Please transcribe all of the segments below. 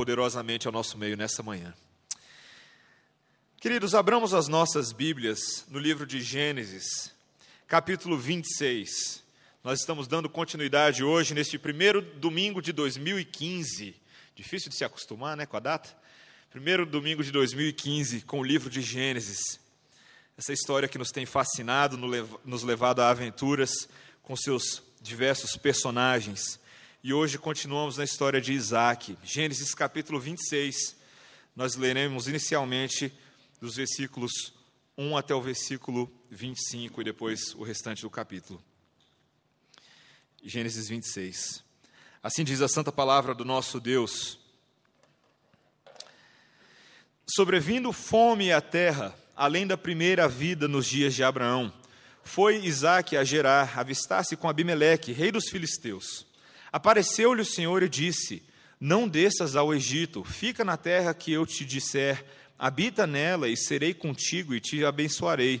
poderosamente ao nosso meio nessa manhã. Queridos, abramos as nossas Bíblias no livro de Gênesis, capítulo 26. Nós estamos dando continuidade hoje, neste primeiro domingo de 2015. Difícil de se acostumar né, com a data? Primeiro domingo de 2015, com o livro de Gênesis. Essa história que nos tem fascinado, nos levado a aventuras com seus diversos personagens. E hoje continuamos na história de Isaac. Gênesis capítulo 26. Nós leremos inicialmente dos versículos 1 até o versículo 25 e depois o restante do capítulo. Gênesis 26. Assim diz a santa palavra do nosso Deus. Sobrevindo fome à terra, além da primeira vida nos dias de Abraão, foi Isaac a Gerar, avistar-se com Abimeleque, rei dos filisteus. Apareceu-lhe o Senhor e disse: Não desças ao Egito, fica na terra que eu te disser, habita nela e serei contigo e te abençoarei,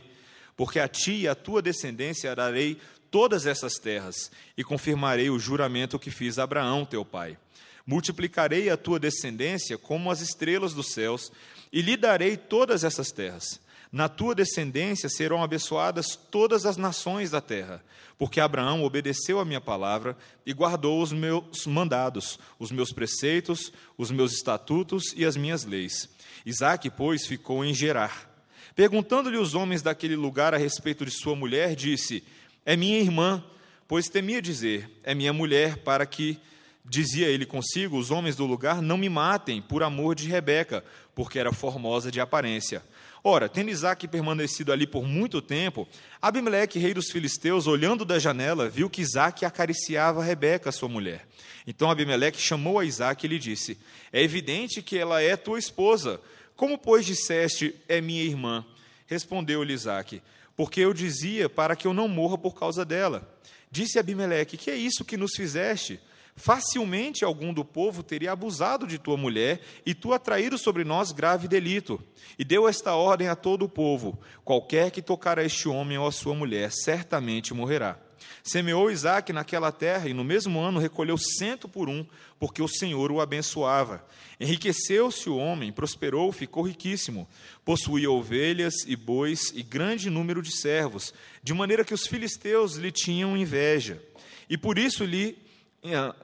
porque a ti e a tua descendência darei todas essas terras e confirmarei o juramento que fiz a Abraão, teu pai. Multiplicarei a tua descendência como as estrelas dos céus e lhe darei todas essas terras. Na tua descendência serão abençoadas todas as nações da terra, porque Abraão obedeceu a minha palavra e guardou os meus mandados, os meus preceitos, os meus estatutos e as minhas leis. Isaac, pois, ficou em Gerar. Perguntando-lhe os homens daquele lugar a respeito de sua mulher, disse: É minha irmã, pois temia dizer: É minha mulher, para que, dizia ele consigo, os homens do lugar não me matem por amor de Rebeca, porque era formosa de aparência. Ora, tendo Isaac permanecido ali por muito tempo, Abimeleque, rei dos filisteus, olhando da janela, viu que Isaac acariciava Rebeca, sua mulher. Então Abimeleque chamou a Isaac e lhe disse: É evidente que ela é tua esposa. Como, pois, disseste, é minha irmã? Respondeu-lhe Isaac: Porque eu dizia para que eu não morra por causa dela. Disse Abimeleque: Que é isso que nos fizeste? Facilmente algum do povo teria abusado de tua mulher e tu atraído sobre nós grave delito. E deu esta ordem a todo o povo: qualquer que tocar a este homem ou a sua mulher, certamente morrerá. Semeou Isaac naquela terra e no mesmo ano recolheu cento por um, porque o Senhor o abençoava. Enriqueceu-se o homem, prosperou, ficou riquíssimo. Possuía ovelhas e bois e grande número de servos, de maneira que os filisteus lhe tinham inveja. E por isso lhe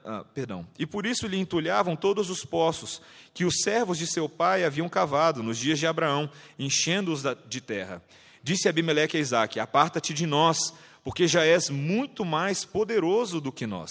ah, perdão, e por isso lhe entulhavam todos os poços que os servos de seu pai haviam cavado nos dias de Abraão, enchendo-os de terra. Disse Abimeleque a Isaque: Aparta-te de nós, porque já és muito mais poderoso do que nós.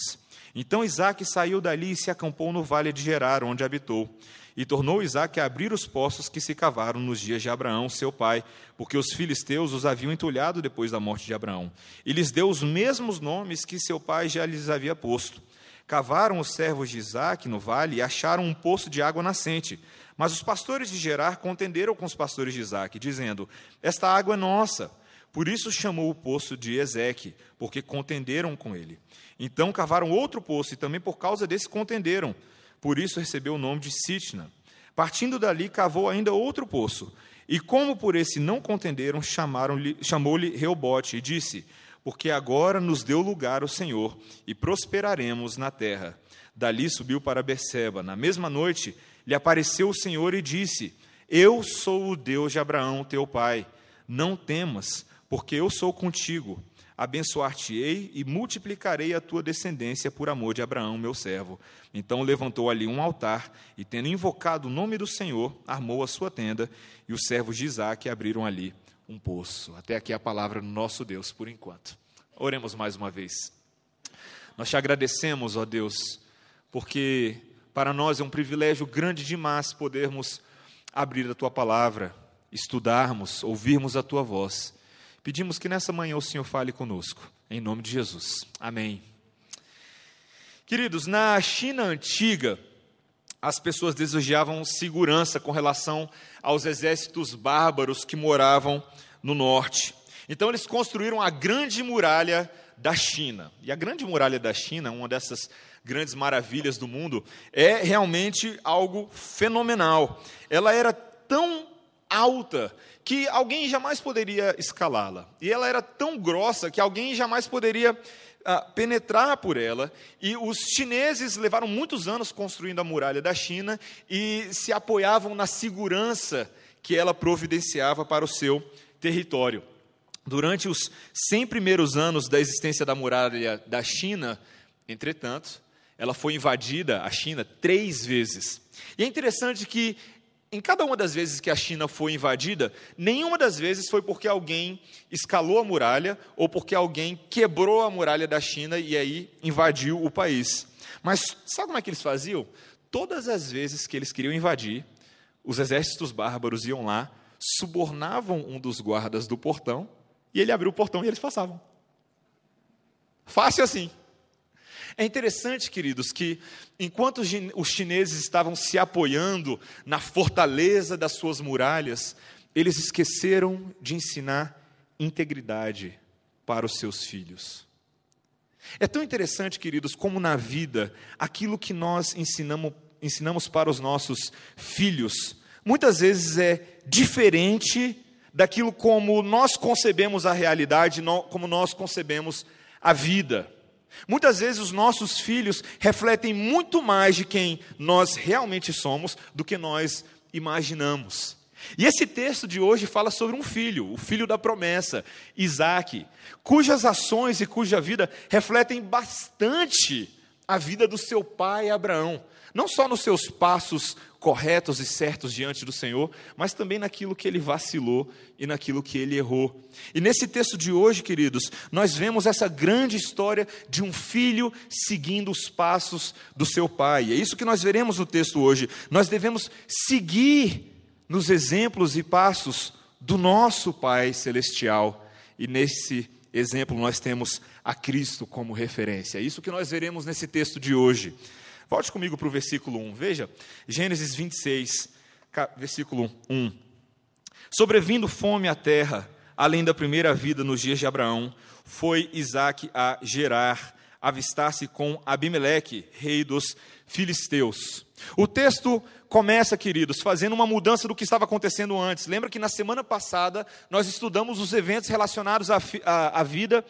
Então Isaque saiu dali e se acampou no vale de Gerar, onde habitou. E tornou Isaque a abrir os poços que se cavaram nos dias de Abraão, seu pai, porque os filisteus os haviam entulhado depois da morte de Abraão. E lhes deu os mesmos nomes que seu pai já lhes havia posto. Cavaram os servos de Isaac no vale e acharam um poço de água nascente. Mas os pastores de Gerar contenderam com os pastores de Isaac, dizendo: Esta água é nossa. Por isso chamou o poço de Ezeque, porque contenderam com ele. Então cavaram outro poço, e também por causa desse contenderam. Por isso recebeu o nome de Sitna. Partindo dali, cavou ainda outro poço. E como por esse não contenderam, chamou-lhe Reobote e disse: porque agora nos deu lugar o Senhor e prosperaremos na terra. Dali subiu para Berseba. Na mesma noite lhe apareceu o Senhor e disse: Eu sou o Deus de Abraão, teu pai. Não temas, porque eu sou contigo. Abençoar-te-ei e multiplicarei a tua descendência por amor de Abraão, meu servo. Então levantou ali um altar e, tendo invocado o nome do Senhor, armou a sua tenda, e os servos de Isaac abriram ali um poço. Até aqui a palavra do nosso Deus por enquanto. Oremos mais uma vez. Nós te agradecemos, ó Deus, porque para nós é um privilégio grande demais podermos abrir a tua palavra, estudarmos, ouvirmos a tua voz. Pedimos que nessa manhã o Senhor fale conosco, em nome de Jesus. Amém. Queridos, na China antiga, as pessoas desejavam segurança com relação aos exércitos bárbaros que moravam no norte. Então eles construíram a grande muralha da China. E a grande muralha da China, uma dessas grandes maravilhas do mundo, é realmente algo fenomenal. Ela era tão alta que alguém jamais poderia escalá-la. E ela era tão grossa que alguém jamais poderia uh, penetrar por ela. E os chineses levaram muitos anos construindo a muralha da China e se apoiavam na segurança que ela providenciava para o seu território. Durante os 100 primeiros anos da existência da muralha da China, entretanto, ela foi invadida, a China, três vezes. E é interessante que, em cada uma das vezes que a China foi invadida, nenhuma das vezes foi porque alguém escalou a muralha ou porque alguém quebrou a muralha da China e aí invadiu o país. Mas sabe como é que eles faziam? Todas as vezes que eles queriam invadir, os exércitos bárbaros iam lá, subornavam um dos guardas do portão e ele abriu o portão e eles passavam. Fácil assim. É interessante, queridos, que enquanto os chineses estavam se apoiando na fortaleza das suas muralhas, eles esqueceram de ensinar integridade para os seus filhos. É tão interessante, queridos, como na vida, aquilo que nós ensinamos, ensinamos para os nossos filhos, muitas vezes é diferente daquilo como nós concebemos a realidade, como nós concebemos a vida. Muitas vezes os nossos filhos refletem muito mais de quem nós realmente somos do que nós imaginamos. E esse texto de hoje fala sobre um filho, o filho da promessa, Isaac, cujas ações e cuja vida refletem bastante a vida do seu pai Abraão, não só nos seus passos corretos e certos diante do Senhor, mas também naquilo que ele vacilou e naquilo que ele errou. E nesse texto de hoje, queridos, nós vemos essa grande história de um filho seguindo os passos do seu pai. É isso que nós veremos no texto hoje. Nós devemos seguir nos exemplos e passos do nosso Pai celestial. E nesse exemplo nós temos a Cristo como referência. É isso que nós veremos nesse texto de hoje. Volte comigo para o versículo 1. Veja, Gênesis 26, versículo 1. Sobrevindo fome à terra, além da primeira vida nos dias de Abraão, foi Isaac a Gerar, avistar-se com Abimeleque, rei dos filisteus. O texto começa, queridos, fazendo uma mudança do que estava acontecendo antes. Lembra que na semana passada nós estudamos os eventos relacionados à, à, à vida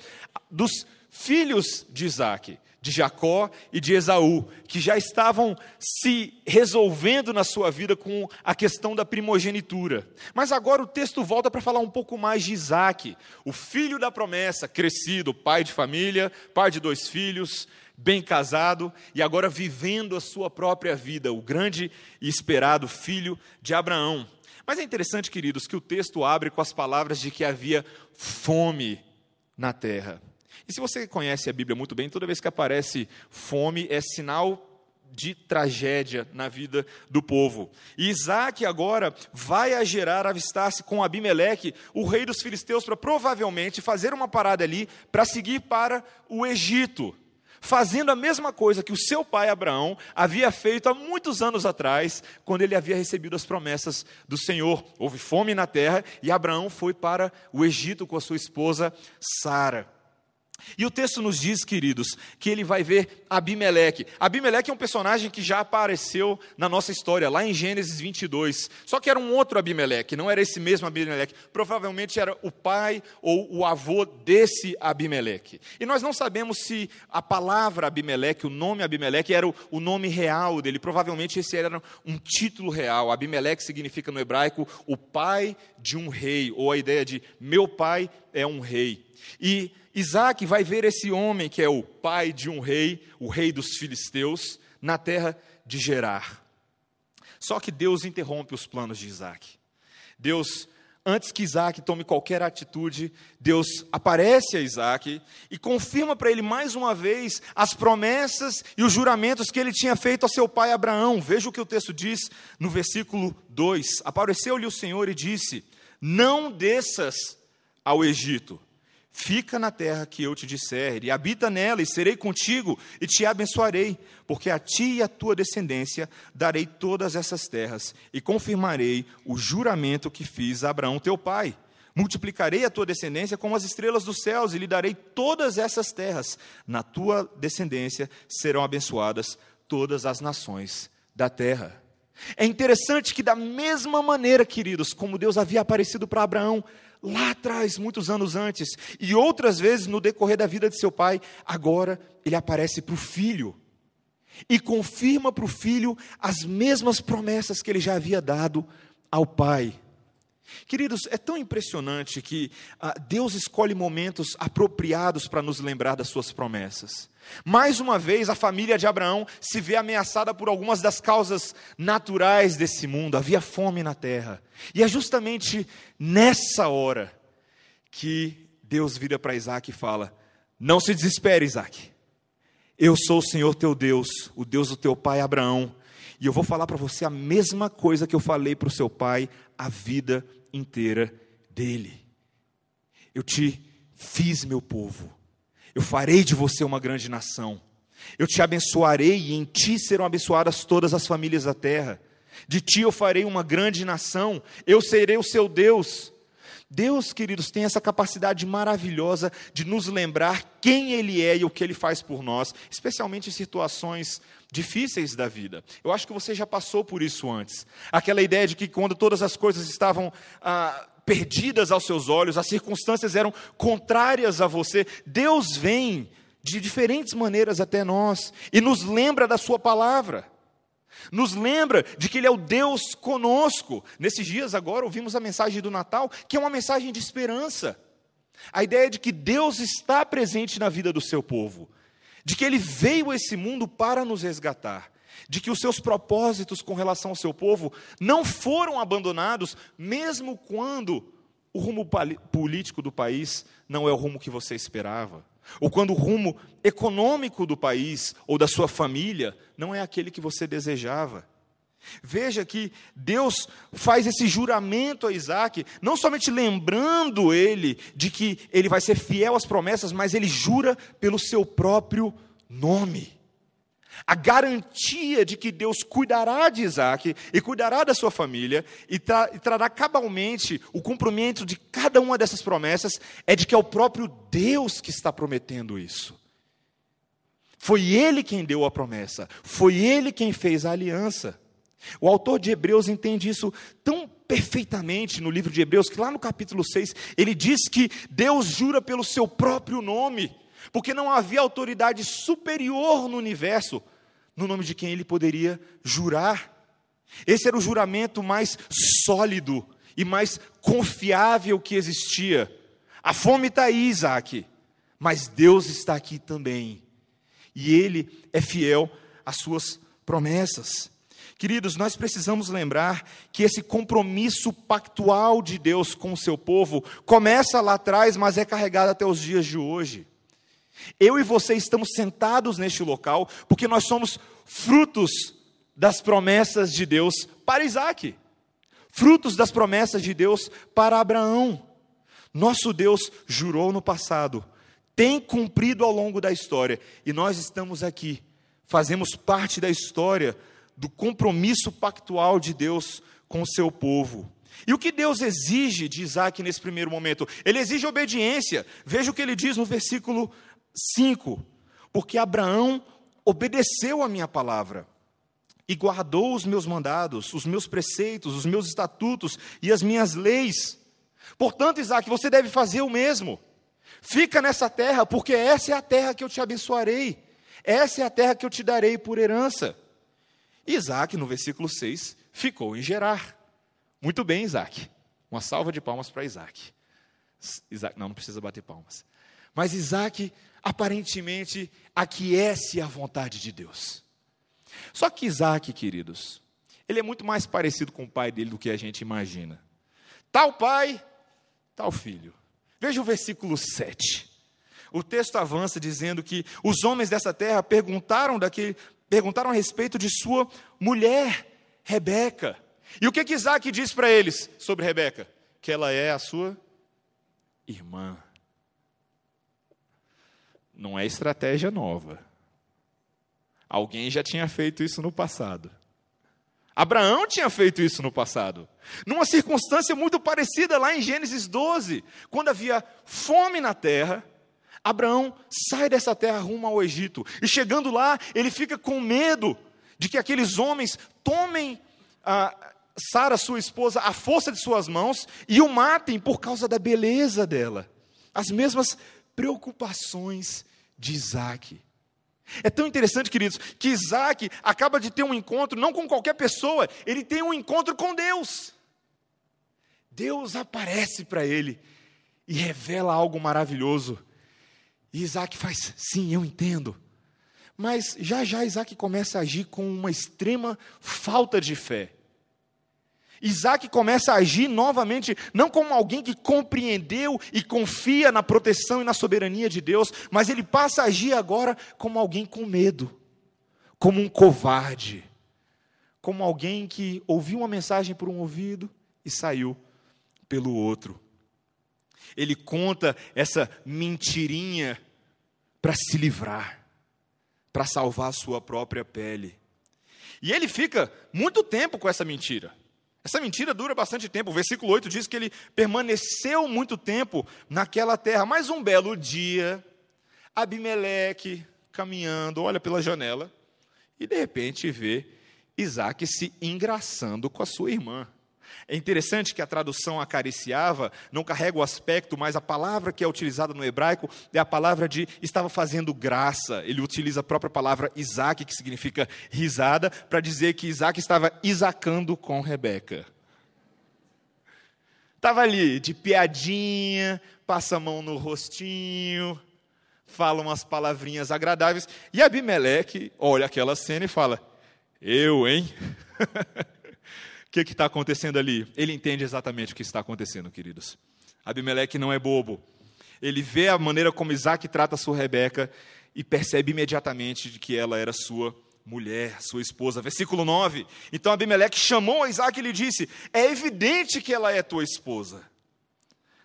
dos filhos de Isaac de Jacó e de Esaú, que já estavam se resolvendo na sua vida com a questão da primogenitura. Mas agora o texto volta para falar um pouco mais de Isaac, o filho da promessa, crescido, pai de família, pai de dois filhos, bem casado e agora vivendo a sua própria vida, o grande e esperado filho de Abraão. Mas é interessante, queridos, que o texto abre com as palavras de que havia fome na terra. E se você conhece a Bíblia muito bem, toda vez que aparece fome é sinal de tragédia na vida do povo. E Isaac agora vai a Gerar avistar-se com Abimeleque, o rei dos filisteus, para provavelmente fazer uma parada ali para seguir para o Egito. Fazendo a mesma coisa que o seu pai Abraão havia feito há muitos anos atrás, quando ele havia recebido as promessas do Senhor. Houve fome na terra e Abraão foi para o Egito com a sua esposa Sara. E o texto nos diz, queridos, que ele vai ver Abimeleque. Abimeleque é um personagem que já apareceu na nossa história, lá em Gênesis 22. Só que era um outro Abimeleque, não era esse mesmo Abimeleque. Provavelmente era o pai ou o avô desse Abimeleque. E nós não sabemos se a palavra Abimeleque, o nome Abimeleque, era o, nome real dele. Provavelmente esse era um título real. Abimeleque significa no hebraico o pai de um rei, ou a ideia de meu pai é um rei. E Isaac vai ver esse homem que é o pai de um rei, o rei dos filisteus, na terra de Gerar. Só que Deus interrompe os planos de Isaac. Deus, antes que Isaac tome qualquer atitude, Deus aparece a Isaac e confirma para ele mais uma vez as promessas e os juramentos que ele tinha feito a seu pai Abraão. Veja o que o texto diz no versículo 2: Apareceu-lhe o Senhor e disse: Não desças ao Egito Fica na terra que eu te disser, e habita nela, e serei contigo, e te abençoarei, porque a ti e a tua descendência darei todas essas terras, e confirmarei o juramento que fiz a Abraão teu pai. Multiplicarei a tua descendência como as estrelas dos céus, e lhe darei todas essas terras. Na tua descendência serão abençoadas todas as nações da terra. É interessante que, da mesma maneira, queridos, como Deus havia aparecido para Abraão lá atrás, muitos anos antes, e outras vezes no decorrer da vida de seu pai, agora ele aparece para o filho e confirma para o filho as mesmas promessas que ele já havia dado ao pai. Queridos, é tão impressionante que ah, Deus escolhe momentos apropriados para nos lembrar das suas promessas. Mais uma vez, a família de Abraão se vê ameaçada por algumas das causas naturais desse mundo. Havia fome na terra. E é justamente nessa hora que Deus vira para Isaac e fala: Não se desespere, Isaac. Eu sou o Senhor teu Deus, o Deus do teu pai Abraão. E eu vou falar para você a mesma coisa que eu falei para o seu pai a vida inteira dele. Eu te fiz meu povo eu farei de você uma grande nação. Eu te abençoarei e em ti serão abençoadas todas as famílias da terra. De ti eu farei uma grande nação. Eu serei o seu Deus. Deus, queridos, tem essa capacidade maravilhosa de nos lembrar quem Ele é e o que Ele faz por nós, especialmente em situações difíceis da vida. Eu acho que você já passou por isso antes. Aquela ideia de que quando todas as coisas estavam ah, perdidas aos seus olhos, as circunstâncias eram contrárias a você, Deus vem de diferentes maneiras até nós e nos lembra da Sua palavra. Nos lembra de que Ele é o Deus conosco. Nesses dias agora ouvimos a mensagem do Natal, que é uma mensagem de esperança. A ideia de que Deus está presente na vida do seu povo, de que Ele veio a esse mundo para nos resgatar, de que os seus propósitos com relação ao seu povo não foram abandonados, mesmo quando o rumo político do país não é o rumo que você esperava, ou quando o rumo econômico do país ou da sua família não é aquele que você desejava. Veja que Deus faz esse juramento a Isaac, não somente lembrando ele de que ele vai ser fiel às promessas, mas ele jura pelo seu próprio nome a garantia de que Deus cuidará de Isaac e cuidará da sua família e, tra e, trará cabalmente o cumprimento de cada uma dessas promessas, é de que é o próprio Deus que está prometendo isso. Foi Ele quem deu a promessa, foi Ele quem fez a aliança. O autor de Hebreus entende isso tão perfeitamente no livro de Hebreus, que lá no capítulo 6, ele diz que Deus jura pelo seu próprio nome porque não havia autoridade superior no universo no nome de quem ele poderia jurar. Esse era o juramento mais sólido e mais confiável que existia. A fome está aí, Isaac, mas Deus está aqui também. E Ele é fiel às suas promessas. Queridos, nós precisamos lembrar que esse compromisso pactual de Deus com o seu povo começa lá atrás, mas é carregado até os dias de hoje. Eu e você estamos sentados neste local porque nós somos frutos das promessas de Deus para Isaac, frutos das promessas de Deus para Abraão. Nosso Deus jurou no passado, tem cumprido ao longo da história, e nós estamos aqui, fazemos parte da história do compromisso pactual de Deus com o seu povo. E o que Deus exige de Isaac nesse primeiro momento? Ele exige obediência. Veja o que ele diz no versículo 5: Porque Abraão obedeceu a minha palavra e guardou os meus mandados, os meus preceitos, os meus estatutos e as minhas leis. Portanto, Isaac, você deve fazer o mesmo. Fica nessa terra, porque essa é a terra que eu te abençoarei. Essa é a terra que eu te darei por herança. Isaac, no versículo 6, ficou em Gerar. Muito bem, Isaac. Uma salva de palmas para Isaac. Isaac. Não, não precisa bater palmas. Mas Isaac aparentemente aquece a vontade de Deus. Só que Isaac, queridos, ele é muito mais parecido com o pai dele do que a gente imagina. Tal pai, tal filho. Veja o versículo 7. O texto avança dizendo que os homens dessa terra perguntaram daquele, perguntaram a respeito de sua mulher, Rebeca. E o que, que Isaac diz para eles sobre Rebeca? Que ela é a sua irmã não é estratégia nova. Alguém já tinha feito isso no passado. Abraão tinha feito isso no passado. Numa circunstância muito parecida lá em Gênesis 12, quando havia fome na terra, Abraão sai dessa terra rumo ao Egito. E chegando lá, ele fica com medo de que aqueles homens tomem Sara, sua esposa, a força de suas mãos e o matem por causa da beleza dela. As mesmas preocupações de Isaac. É tão interessante, queridos, que Isaac acaba de ter um encontro não com qualquer pessoa, ele tem um encontro com Deus. Deus aparece para ele e revela algo maravilhoso. E Isaac faz, sim, eu entendo. Mas já já Isaac começa a agir com uma extrema falta de fé. Isaac começa a agir novamente, não como alguém que compreendeu e confia na proteção e na soberania de Deus, mas ele passa a agir agora como alguém com medo, como um covarde, como alguém que ouviu uma mensagem por um ouvido e saiu pelo outro. Ele conta essa mentirinha para se livrar, para salvar a sua própria pele. E ele fica muito tempo com essa mentira. Essa mentira dura bastante tempo. O versículo 8 diz que ele permaneceu muito tempo naquela terra. Mas um belo dia, Abimeleque, caminhando, olha pela janela e de repente vê Isaac se engraçando com a sua irmã. É interessante que a tradução acariciava não carrega o aspecto, mas a palavra que é utilizada no hebraico é a palavra de estava fazendo graça. Ele utiliza a própria palavra Isaac, que significa risada, para dizer que Isaac estava isacando com Rebeca. Estava ali de piadinha, passa a mão no rostinho, fala umas palavrinhas agradáveis. E Abimeleque olha aquela cena e fala: Eu, hein? que está acontecendo ali? Ele entende exatamente o que está acontecendo, queridos. Abimeleque não é bobo. Ele vê a maneira como Isaac trata sua Rebeca e percebe imediatamente de que ela era sua mulher, sua esposa. Versículo 9. Então Abimeleque chamou a Isaac e lhe disse: É evidente que ela é tua esposa.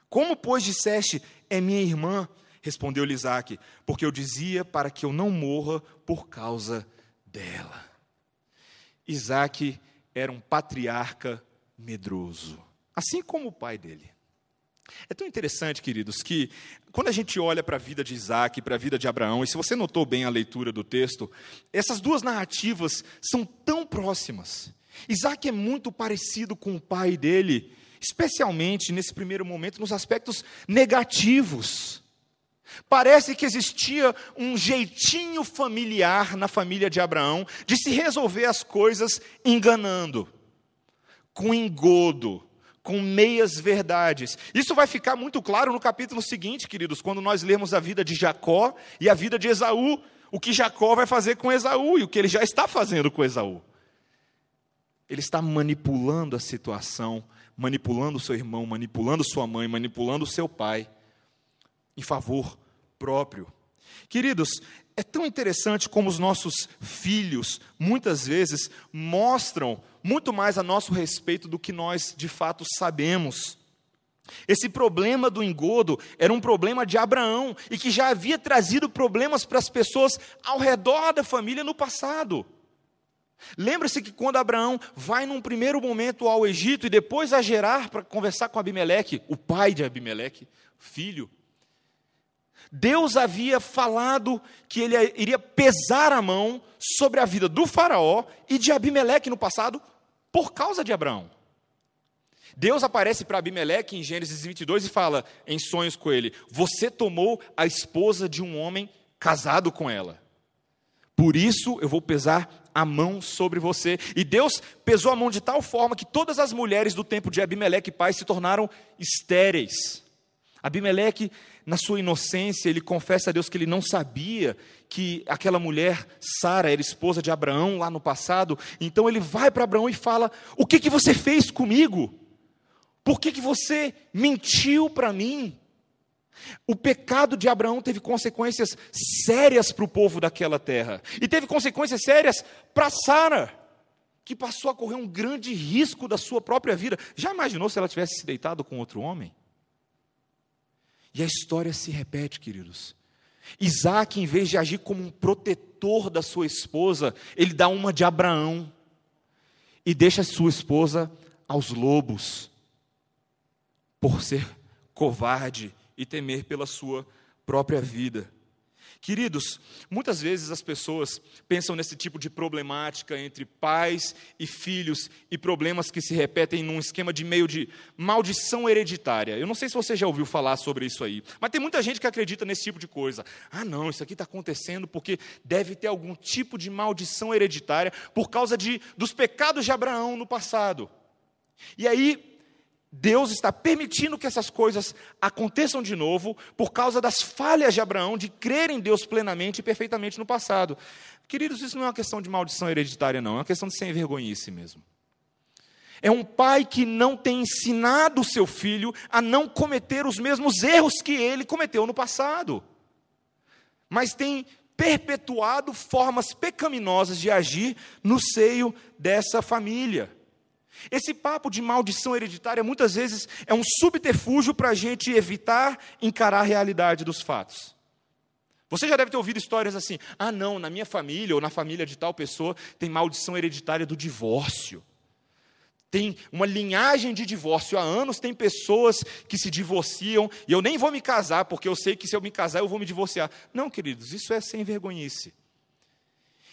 Como, pois, disseste, é minha irmã? Respondeu-lhe Isaac: Porque eu dizia para que eu não morra por causa dela. Isaac era um patriarca medroso, assim como o pai dele. É tão interessante, queridos, que quando a gente olha para a vida de Isaac, para a vida de Abraão, e se você notou bem a leitura do texto, essas duas narrativas são tão próximas. Isaac é muito parecido com o pai dele, especialmente nesse primeiro momento, nos aspectos negativos. Parece que existia um jeitinho familiar na família de Abraão de se resolver as coisas enganando, com engodo, com meias verdades. Isso vai ficar muito claro no capítulo seguinte, queridos, quando nós lermos a vida de Jacó e a vida de Esaú, o que Jacó vai fazer com Esaú e o que ele já está fazendo com Esaú. Ele está manipulando a situação, manipulando seu irmão, manipulando sua mãe, manipulando seu pai em favor próprio. Queridos, é tão interessante como os nossos filhos, muitas vezes, mostram muito mais a nosso respeito do que nós de fato sabemos. Esse problema do engodo era um problema de Abraão e que já havia trazido problemas para as pessoas ao redor da família no passado. Lembre-se que quando Abraão vai num primeiro momento ao Egito e depois a Gerar para conversar com Abimeleque, o pai de Abimeleque, filho, Deus havia falado que ele iria pesar a mão sobre a vida do Faraó e de Abimeleque no passado por causa de Abraão. Deus aparece para Abimeleque em Gênesis 22 e fala em sonhos com ele: Você tomou a esposa de um homem casado com ela. Por isso eu vou pesar a mão sobre você. E Deus pesou a mão de tal forma que todas as mulheres do tempo de Abimeleque pai se tornaram estéreis. Abimeleque, na sua inocência, ele confessa a Deus que ele não sabia que aquela mulher, Sara, era esposa de Abraão lá no passado. Então ele vai para Abraão e fala: O que, que você fez comigo? Por que, que você mentiu para mim? O pecado de Abraão teve consequências sérias para o povo daquela terra, e teve consequências sérias para Sara, que passou a correr um grande risco da sua própria vida. Já imaginou se ela tivesse se deitado com outro homem? E a história se repete, queridos. Isaac, em vez de agir como um protetor da sua esposa, ele dá uma de Abraão e deixa sua esposa aos lobos, por ser covarde e temer pela sua própria vida. Queridos, muitas vezes as pessoas pensam nesse tipo de problemática entre pais e filhos e problemas que se repetem num esquema de meio de maldição hereditária. Eu não sei se você já ouviu falar sobre isso aí, mas tem muita gente que acredita nesse tipo de coisa. Ah, não, isso aqui está acontecendo porque deve ter algum tipo de maldição hereditária por causa de, dos pecados de Abraão no passado. E aí Deus está permitindo que essas coisas aconteçam de novo por causa das falhas de Abraão de crer em Deus plenamente e perfeitamente no passado. Queridos, isso não é uma questão de maldição hereditária, não, é uma questão de sem vergonhice mesmo. É um pai que não tem ensinado o seu filho a não cometer os mesmos erros que ele cometeu no passado, mas tem perpetuado formas pecaminosas de agir no seio dessa família. Esse papo de maldição hereditária muitas vezes é um subterfúgio para a gente evitar encarar a realidade dos fatos. Você já deve ter ouvido histórias assim: ah, não, na minha família ou na família de tal pessoa tem maldição hereditária do divórcio. Tem uma linhagem de divórcio. Há anos tem pessoas que se divorciam e eu nem vou me casar, porque eu sei que se eu me casar eu vou me divorciar. Não, queridos, isso é sem vergonhice.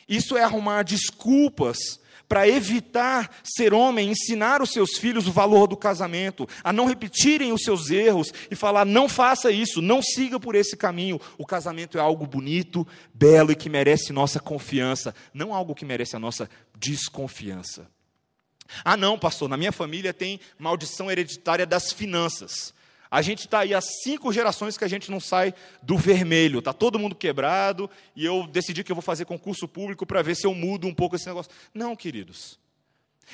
Isso é arrumar desculpas para evitar ser homem, ensinar os seus filhos o valor do casamento, a não repetirem os seus erros e falar: não faça isso, não siga por esse caminho. O casamento é algo bonito, belo e que merece nossa confiança, não algo que merece a nossa desconfiança. Ah, não, pastor, na minha família tem maldição hereditária das finanças. A gente está aí há cinco gerações que a gente não sai do vermelho, está todo mundo quebrado, e eu decidi que eu vou fazer concurso público para ver se eu mudo um pouco esse negócio. Não, queridos.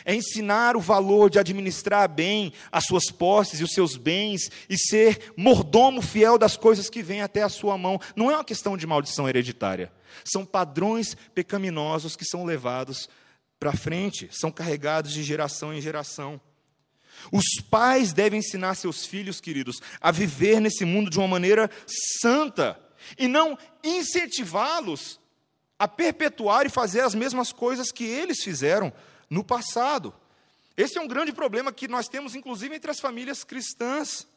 É ensinar o valor de administrar bem as suas posses e os seus bens e ser mordomo fiel das coisas que vêm até a sua mão. Não é uma questão de maldição hereditária. São padrões pecaminosos que são levados para frente, são carregados de geração em geração. Os pais devem ensinar seus filhos, queridos, a viver nesse mundo de uma maneira santa e não incentivá-los a perpetuar e fazer as mesmas coisas que eles fizeram no passado. Esse é um grande problema que nós temos, inclusive, entre as famílias cristãs.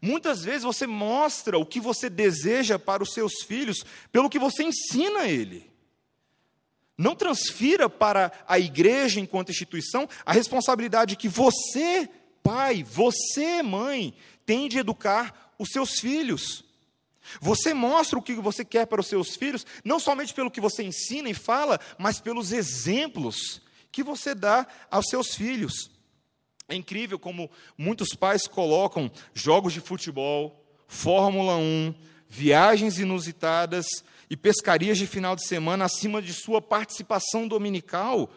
Muitas vezes você mostra o que você deseja para os seus filhos pelo que você ensina a ele. Não transfira para a igreja enquanto instituição a responsabilidade que você, pai, você, mãe, tem de educar os seus filhos. Você mostra o que você quer para os seus filhos, não somente pelo que você ensina e fala, mas pelos exemplos que você dá aos seus filhos. É incrível como muitos pais colocam jogos de futebol, Fórmula 1, viagens inusitadas e pescarias de final de semana acima de sua participação dominical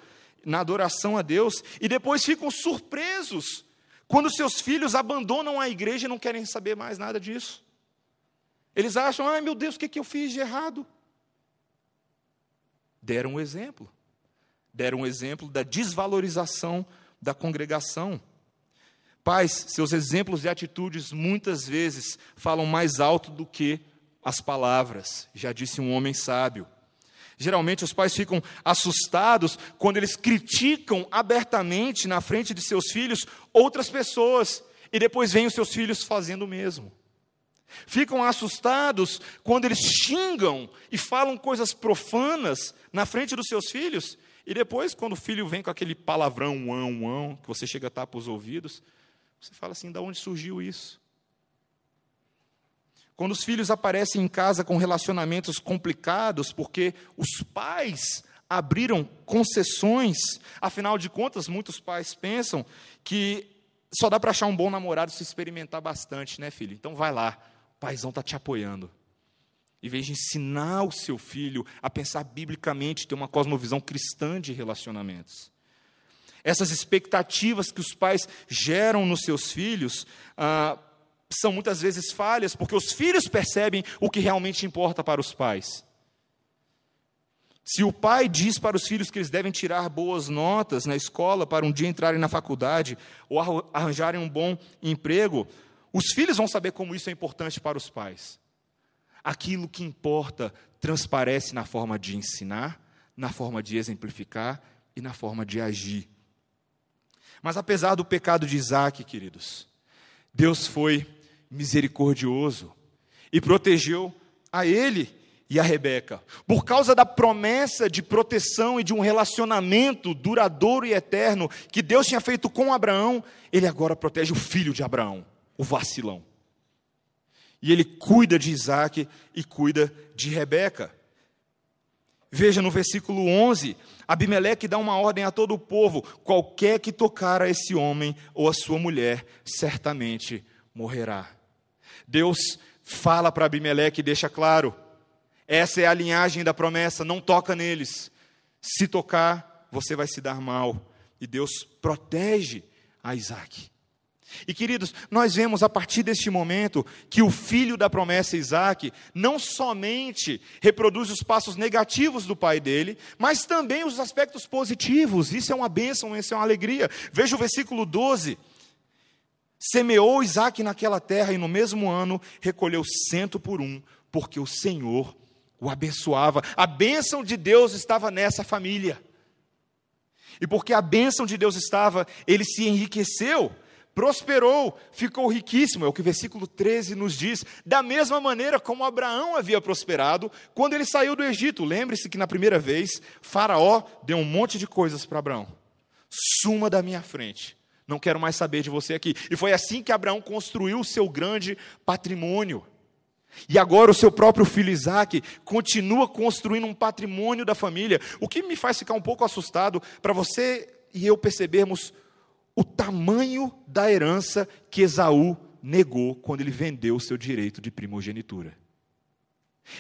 na adoração a Deus, e depois ficam surpresos quando seus filhos abandonam a igreja e não querem saber mais nada disso. Eles acham, ai meu Deus, o que, que eu fiz de errado? Deram um exemplo. Deram um exemplo da desvalorização da congregação. Pais, seus exemplos e atitudes muitas vezes falam mais alto do que as palavras, já disse um homem sábio. Geralmente os pais ficam assustados quando eles criticam abertamente na frente de seus filhos outras pessoas e depois veem os seus filhos fazendo o mesmo. Ficam assustados quando eles xingam e falam coisas profanas na frente dos seus filhos e depois, quando o filho vem com aquele palavrão, uão, uão, que você chega a tapar os ouvidos, você fala assim: da onde surgiu isso? Quando os filhos aparecem em casa com relacionamentos complicados, porque os pais abriram concessões, afinal de contas, muitos pais pensam que só dá para achar um bom namorado se experimentar bastante, né, filho? Então vai lá, o paizão está te apoiando. Em vez de ensinar o seu filho a pensar biblicamente, ter uma cosmovisão cristã de relacionamentos. Essas expectativas que os pais geram nos seus filhos ah, são muitas vezes falhas, porque os filhos percebem o que realmente importa para os pais. Se o pai diz para os filhos que eles devem tirar boas notas na escola para um dia entrarem na faculdade ou arranjarem um bom emprego, os filhos vão saber como isso é importante para os pais. Aquilo que importa transparece na forma de ensinar, na forma de exemplificar e na forma de agir. Mas apesar do pecado de Isaac, queridos, Deus foi misericordioso e protegeu a ele e a Rebeca. Por causa da promessa de proteção e de um relacionamento duradouro e eterno que Deus tinha feito com Abraão, ele agora protege o filho de Abraão, o vacilão. E ele cuida de Isaac e cuida de Rebeca. Veja no versículo 11, Abimeleque dá uma ordem a todo o povo: qualquer que tocar a esse homem ou a sua mulher, certamente morrerá. Deus fala para Abimeleque e deixa claro: essa é a linhagem da promessa, não toca neles. Se tocar, você vai se dar mal. E Deus protege a Isaac. E queridos, nós vemos a partir deste momento que o filho da promessa Isaac não somente reproduz os passos negativos do pai dele, mas também os aspectos positivos. Isso é uma bênção, isso é uma alegria. Veja o versículo 12. Semeou Isaac naquela terra e no mesmo ano recolheu cento por um, porque o Senhor o abençoava. A bênção de Deus estava nessa família. E porque a bênção de Deus estava, ele se enriqueceu prosperou, ficou riquíssimo, é o que o versículo 13 nos diz, da mesma maneira como Abraão havia prosperado quando ele saiu do Egito. Lembre-se que na primeira vez, Faraó deu um monte de coisas para Abraão. Suma da minha frente, não quero mais saber de você aqui. E foi assim que Abraão construiu o seu grande patrimônio. E agora o seu próprio filho Isaac continua construindo um patrimônio da família, o que me faz ficar um pouco assustado para você e eu percebermos o tamanho da herança que Esaú negou quando ele vendeu o seu direito de primogenitura.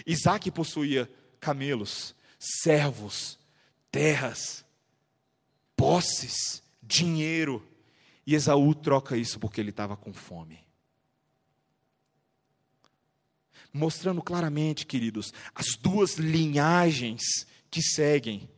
Isaac possuía camelos, servos, terras, posses, dinheiro, e Esaú troca isso porque ele estava com fome. Mostrando claramente, queridos, as duas linhagens que seguem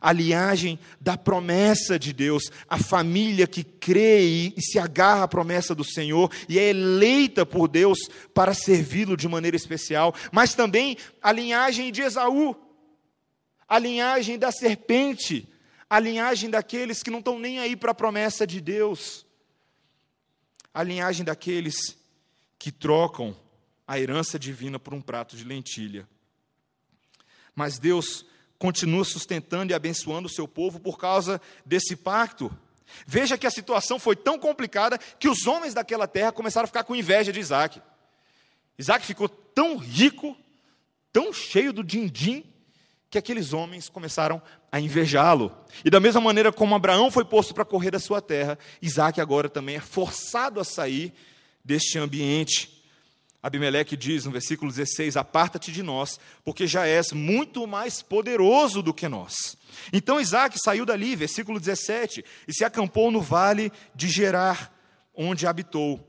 a linhagem da promessa de Deus, a família que crê e se agarra à promessa do Senhor e é eleita por Deus para servi-lo de maneira especial, mas também a linhagem de Esaú, a linhagem da serpente, a linhagem daqueles que não estão nem aí para a promessa de Deus, a linhagem daqueles que trocam a herança divina por um prato de lentilha. Mas Deus continua sustentando e abençoando o seu povo por causa desse pacto. Veja que a situação foi tão complicada que os homens daquela terra começaram a ficar com inveja de Isaac. Isaac ficou tão rico, tão cheio do din-din, que aqueles homens começaram a invejá-lo. E da mesma maneira como Abraão foi posto para correr da sua terra, Isaac agora também é forçado a sair deste ambiente Abimeleque diz no versículo 16: Aparta-te de nós, porque já és muito mais poderoso do que nós. Então Isaac saiu dali, versículo 17, e se acampou no vale de Gerar, onde habitou.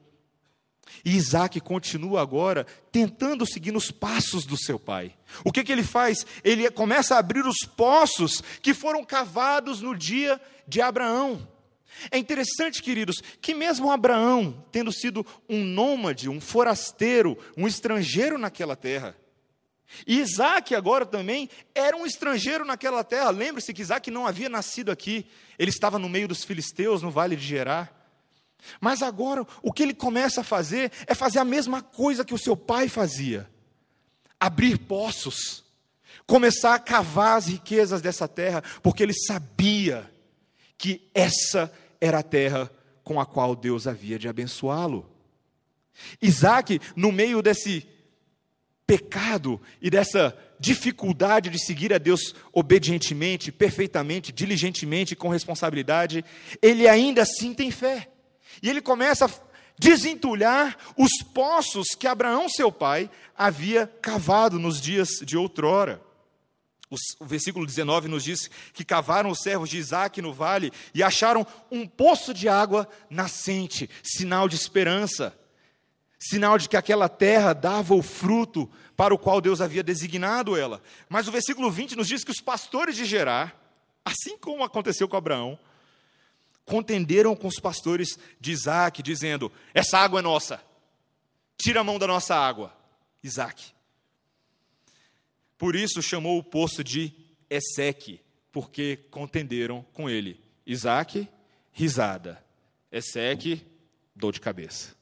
E Isaac continua agora tentando seguir nos passos do seu pai. O que, que ele faz? Ele começa a abrir os poços que foram cavados no dia de Abraão. É interessante, queridos, que mesmo Abraão, tendo sido um nômade, um forasteiro, um estrangeiro naquela terra, Isaac agora também era um estrangeiro naquela terra. Lembre-se que Isaac não havia nascido aqui, ele estava no meio dos filisteus, no vale de Gerar. Mas agora, o que ele começa a fazer é fazer a mesma coisa que o seu pai fazia: abrir poços, começar a cavar as riquezas dessa terra, porque ele sabia que essa era a terra com a qual Deus havia de abençoá-lo. Isaac, no meio desse pecado e dessa dificuldade de seguir a Deus obedientemente, perfeitamente, diligentemente, com responsabilidade, ele ainda assim tem fé. E ele começa a desentulhar os poços que Abraão, seu pai, havia cavado nos dias de outrora. O versículo 19 nos diz que cavaram os servos de Isaac no vale e acharam um poço de água nascente, sinal de esperança, sinal de que aquela terra dava o fruto para o qual Deus havia designado ela. Mas o versículo 20 nos diz que os pastores de Gerar, assim como aconteceu com Abraão, contenderam com os pastores de Isaac, dizendo: Essa água é nossa, tira a mão da nossa água. Isaac, por isso chamou o poço de Eseque, porque contenderam com ele. Isaac, risada. Eseque, dor de cabeça.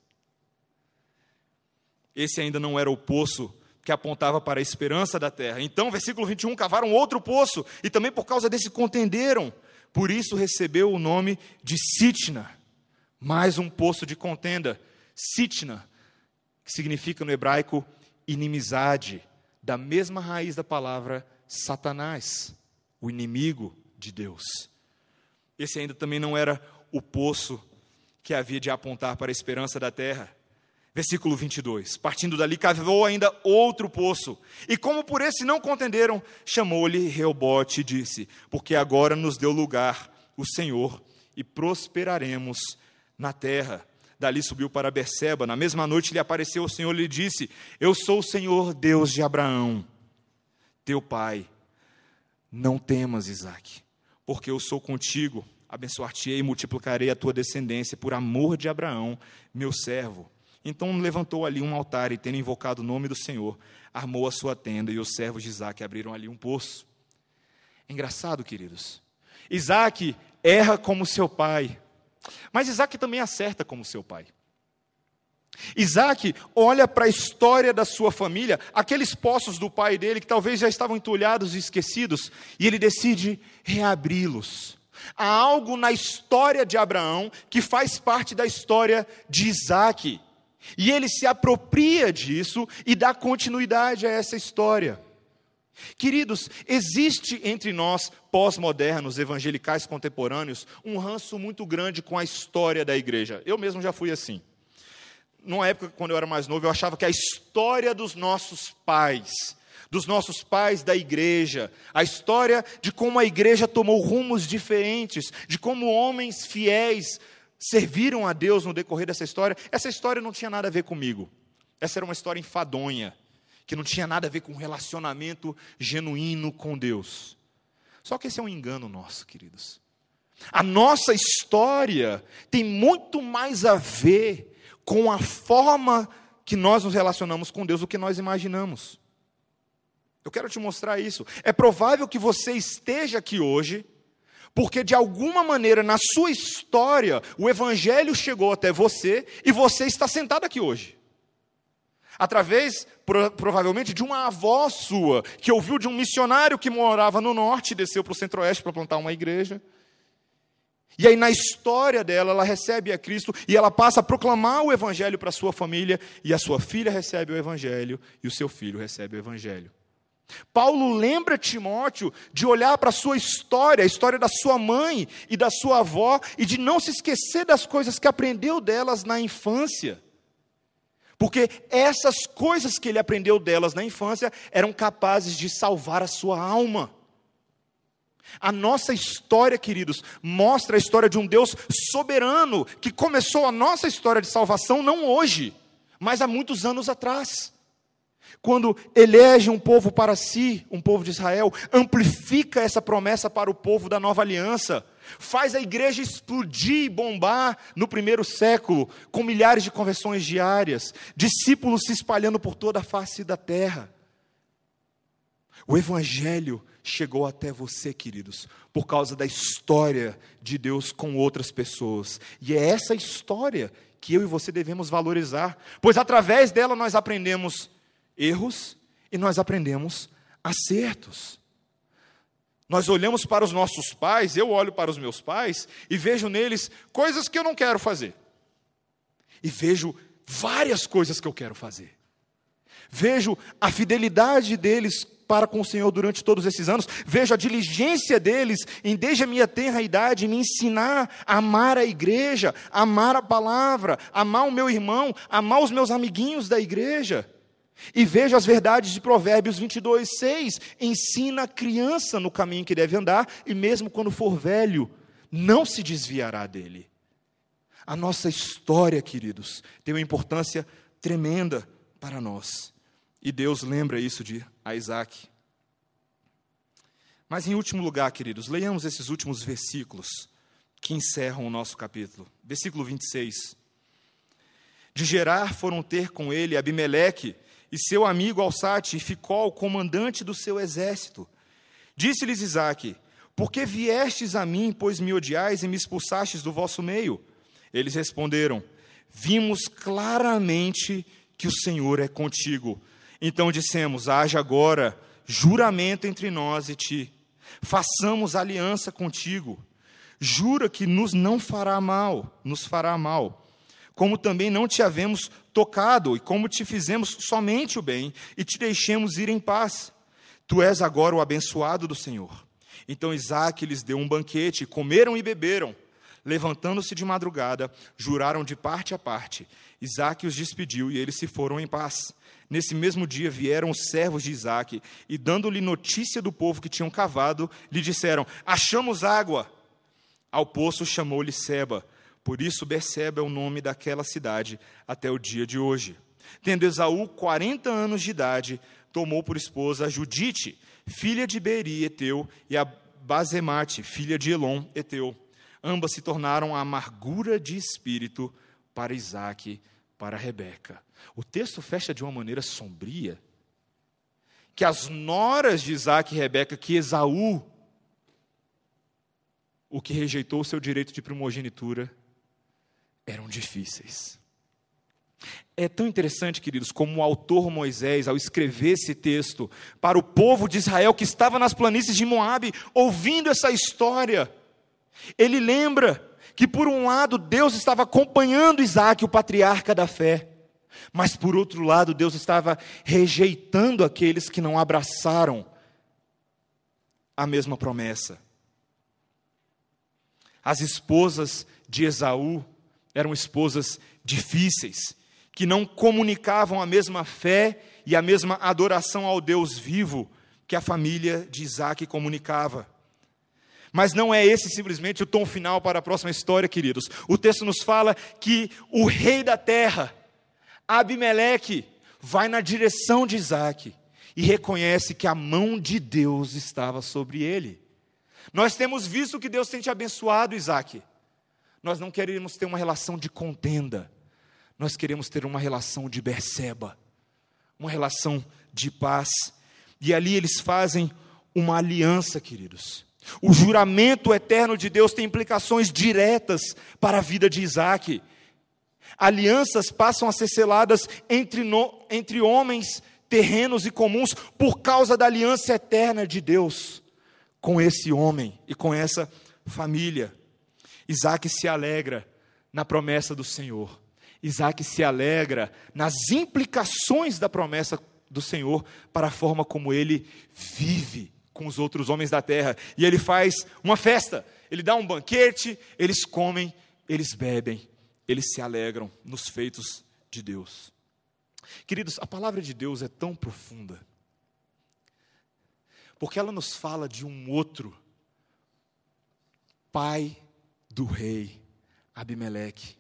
Esse ainda não era o poço que apontava para a esperança da terra. Então, versículo 21, cavaram outro poço, e também por causa desse contenderam. Por isso recebeu o nome de Sitna, mais um poço de contenda. Sitna, que significa no hebraico inimizade, da mesma raiz da palavra Satanás, o inimigo de Deus. Esse ainda também não era o poço que havia de apontar para a esperança da terra. Versículo 22. Partindo dali, cavou ainda outro poço. E como por esse não contenderam, chamou-lhe Reobote e disse: Porque agora nos deu lugar o Senhor e prosperaremos na terra. Dali subiu para Berseba. Na mesma noite lhe apareceu o Senhor e lhe disse: Eu sou o Senhor Deus de Abraão, teu pai. Não temas, Isaque, porque eu sou contigo. Abençoar-te-ei e multiplicarei a tua descendência por amor de Abraão, meu servo então levantou ali um altar e, tendo invocado o nome do Senhor, armou a sua tenda e os servos de Isaac abriram ali um poço. É engraçado, queridos. Isaac erra como seu pai, mas Isaac também acerta como seu pai. Isaac olha para a história da sua família, aqueles poços do pai dele que talvez já estavam entulhados e esquecidos, e ele decide reabri-los. Há algo na história de Abraão que faz parte da história de Isaac. E ele se apropria disso e dá continuidade a essa história. Queridos, existe entre nós, pós-modernos, evangelicais contemporâneos, um ranço muito grande com a história da igreja. Eu mesmo já fui assim. Numa época, quando eu era mais novo, eu achava que a história dos nossos pais, dos nossos pais da igreja, a história de como a igreja tomou rumos diferentes, de como homens fiéis serviram a Deus no decorrer dessa história, essa história não tinha nada a ver comigo. Essa era uma história enfadonha, que não tinha nada a ver com um relacionamento genuíno com Deus. Só que esse é um engano nosso, queridos. A nossa história tem muito mais a ver com a forma que nós nos relacionamos com Deus do que nós imaginamos. Eu quero te mostrar isso. É provável que você esteja aqui hoje porque de alguma maneira na sua história o evangelho chegou até você e você está sentado aqui hoje. Através, provavelmente, de uma avó sua, que ouviu de um missionário que morava no norte e desceu para o centro-oeste para plantar uma igreja. E aí, na história dela, ela recebe a Cristo e ela passa a proclamar o Evangelho para sua família, e a sua filha recebe o Evangelho, e o seu filho recebe o Evangelho. Paulo lembra Timóteo de olhar para a sua história, a história da sua mãe e da sua avó, e de não se esquecer das coisas que aprendeu delas na infância. Porque essas coisas que ele aprendeu delas na infância eram capazes de salvar a sua alma. A nossa história, queridos, mostra a história de um Deus soberano que começou a nossa história de salvação não hoje, mas há muitos anos atrás. Quando elege um povo para si, um povo de Israel, amplifica essa promessa para o povo da nova aliança, faz a igreja explodir e bombar no primeiro século, com milhares de conversões diárias, discípulos se espalhando por toda a face da terra. O Evangelho chegou até você, queridos, por causa da história de Deus com outras pessoas, e é essa história que eu e você devemos valorizar, pois através dela nós aprendemos erros e nós aprendemos acertos. Nós olhamos para os nossos pais, eu olho para os meus pais e vejo neles coisas que eu não quero fazer. E vejo várias coisas que eu quero fazer. Vejo a fidelidade deles para com o Senhor durante todos esses anos, vejo a diligência deles em, desde a minha tenra idade, me ensinar a amar a igreja, amar a palavra, amar o meu irmão, amar os meus amiguinhos da igreja. E veja as verdades de Provérbios 22, 6. Ensina a criança no caminho que deve andar, e mesmo quando for velho, não se desviará dele. A nossa história, queridos, tem uma importância tremenda para nós. E Deus lembra isso de Isaac. Mas, em último lugar, queridos, leiamos esses últimos versículos que encerram o nosso capítulo. Versículo 26. De Gerar foram ter com ele Abimeleque e seu amigo Alsate, ficou comandante do seu exército. Disse-lhes Isaque: Por que viestes a mim, pois me odiais e me expulsastes do vosso meio? Eles responderam: Vimos claramente que o Senhor é contigo. Então dissemos: haja agora juramento entre nós e ti. Façamos aliança contigo. Jura que nos não fará mal, nos fará mal. Como também não te havemos tocado, e como te fizemos somente o bem, e te deixemos ir em paz. Tu és agora o abençoado do Senhor. Então Isaac lhes deu um banquete, comeram e beberam. Levantando-se de madrugada, juraram de parte a parte. Isaac os despediu e eles se foram em paz. Nesse mesmo dia vieram os servos de Isaac e, dando-lhe notícia do povo que tinham cavado, lhe disseram: Achamos água. Ao poço chamou-lhe Seba. Por isso, Berseba é o nome daquela cidade até o dia de hoje. Tendo Esaú 40 anos de idade, tomou por esposa Judite, filha de Beri, Eteu, e a Bazemate, filha de Elon, Eteu. Ambas se tornaram a amargura de espírito para Isaac, para Rebeca. O texto fecha de uma maneira sombria, que as noras de Isaac e Rebeca, que Esaú, o que rejeitou o seu direito de primogenitura, eram difíceis. É tão interessante, queridos, como o autor Moisés, ao escrever esse texto para o povo de Israel que estava nas planícies de Moabe, ouvindo essa história, ele lembra que, por um lado, Deus estava acompanhando Isaac, o patriarca da fé, mas, por outro lado, Deus estava rejeitando aqueles que não abraçaram a mesma promessa. As esposas de Esaú eram esposas difíceis, que não comunicavam a mesma fé e a mesma adoração ao Deus vivo que a família de Isaac comunicava. Mas não é esse simplesmente o tom final para a próxima história, queridos. O texto nos fala que o rei da terra, Abimeleque, vai na direção de Isaac e reconhece que a mão de Deus estava sobre ele. Nós temos visto que Deus tem te abençoado, Isaac. Nós não queremos ter uma relação de contenda, nós queremos ter uma relação de Berseba, uma relação de paz. E ali eles fazem uma aliança, queridos. O juramento eterno de Deus tem implicações diretas para a vida de Isaac. Alianças passam a ser seladas entre, no, entre homens terrenos e comuns por causa da aliança eterna de Deus com esse homem e com essa família. Isaac se alegra na promessa do Senhor. Isaac se alegra nas implicações da promessa do Senhor para a forma como ele vive com os outros homens da terra. E ele faz uma festa, ele dá um banquete, eles comem, eles bebem, eles se alegram nos feitos de Deus. Queridos, a palavra de Deus é tão profunda, porque ela nos fala de um outro pai do rei Abimeleque.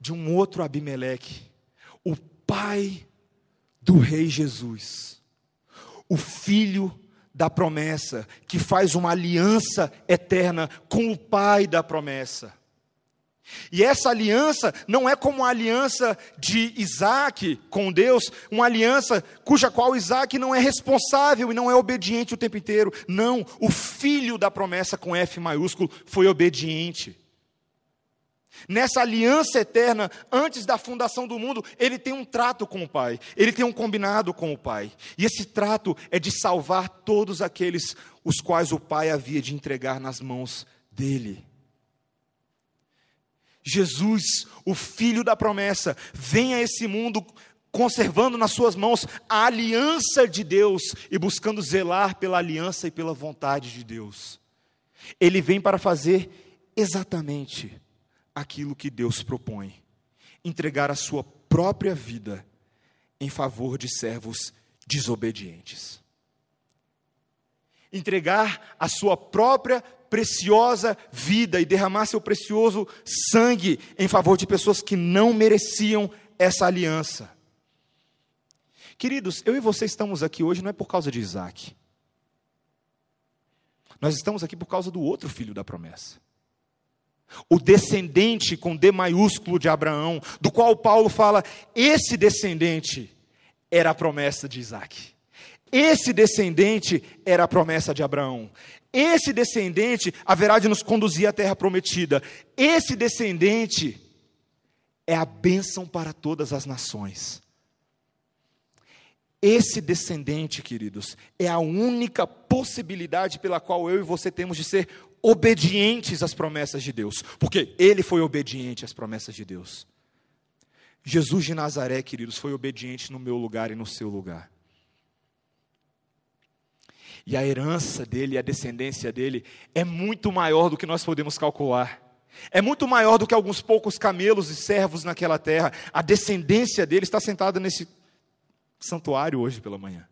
De um outro Abimeleque, o pai do rei Jesus, o filho da promessa, que faz uma aliança eterna com o pai da promessa. E essa aliança não é como a aliança de Isaac com Deus, uma aliança cuja qual Isaac não é responsável e não é obediente o tempo inteiro. Não, o filho da promessa com F maiúsculo foi obediente. Nessa aliança eterna, antes da fundação do mundo, ele tem um trato com o Pai, ele tem um combinado com o Pai. E esse trato é de salvar todos aqueles os quais o Pai havia de entregar nas mãos dele. Jesus, o filho da promessa, vem a esse mundo conservando nas suas mãos a aliança de Deus e buscando zelar pela aliança e pela vontade de Deus. Ele vem para fazer exatamente aquilo que Deus propõe: entregar a sua própria vida em favor de servos desobedientes. Entregar a sua própria preciosa vida e derramar seu precioso sangue em favor de pessoas que não mereciam essa aliança. Queridos, eu e você estamos aqui hoje não é por causa de Isaac. Nós estamos aqui por causa do outro filho da promessa. O descendente com D maiúsculo de Abraão, do qual Paulo fala, esse descendente era a promessa de Isaac. Esse descendente era a promessa de Abraão. Esse descendente haverá de nos conduzir à terra prometida. Esse descendente é a bênção para todas as nações. Esse descendente, queridos, é a única possibilidade pela qual eu e você temos de ser obedientes às promessas de Deus, porque ele foi obediente às promessas de Deus. Jesus de Nazaré, queridos, foi obediente no meu lugar e no seu lugar. E a herança dele, a descendência dele, é muito maior do que nós podemos calcular. É muito maior do que alguns poucos camelos e servos naquela terra. A descendência dele está sentada nesse santuário hoje pela manhã.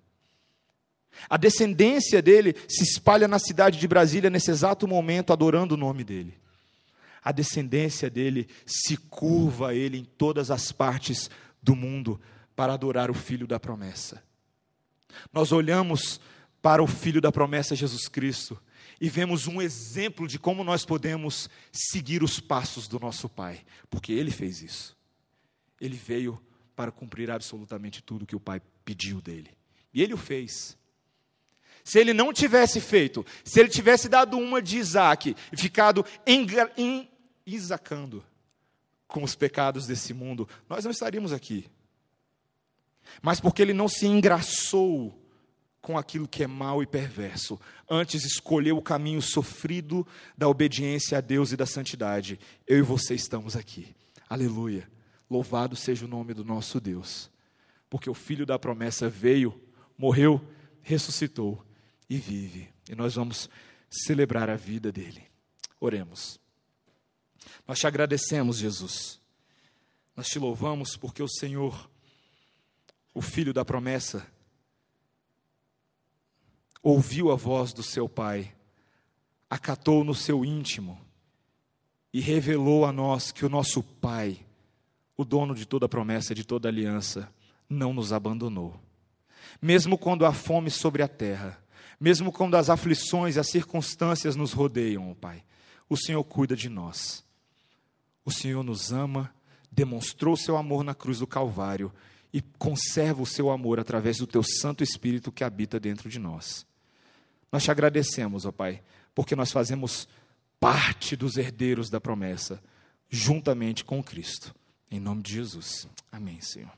A descendência dele se espalha na cidade de Brasília nesse exato momento, adorando o nome dele a descendência dele se curva a ele em todas as partes do mundo para adorar o filho da promessa. Nós olhamos para o filho da promessa Jesus Cristo e vemos um exemplo de como nós podemos seguir os passos do nosso Pai, porque ele fez isso. Ele veio para cumprir absolutamente tudo que o Pai pediu dele. E ele o fez. Se ele não tivesse feito, se ele tivesse dado uma de Isaac e ficado Isacando com os pecados desse mundo, nós não estaríamos aqui. Mas porque ele não se engraçou com aquilo que é mal e perverso, antes escolheu o caminho sofrido da obediência a Deus e da santidade, eu e você estamos aqui. Aleluia. Louvado seja o nome do nosso Deus. Porque o filho da promessa veio, morreu, ressuscitou e vive. E nós vamos celebrar a vida dele. Oremos. Nós te agradecemos, Jesus. Nós te louvamos porque o Senhor, o Filho da promessa, ouviu a voz do seu Pai, acatou no seu íntimo e revelou a nós que o nosso Pai, o dono de toda promessa, de toda aliança, não nos abandonou. Mesmo quando há fome sobre a terra, mesmo quando as aflições e as circunstâncias nos rodeiam, Pai, o Senhor cuida de nós. O Senhor nos ama, demonstrou seu amor na cruz do Calvário e conserva o seu amor através do teu Santo Espírito que habita dentro de nós. Nós te agradecemos, ó Pai, porque nós fazemos parte dos herdeiros da promessa, juntamente com Cristo. Em nome de Jesus. Amém, Senhor.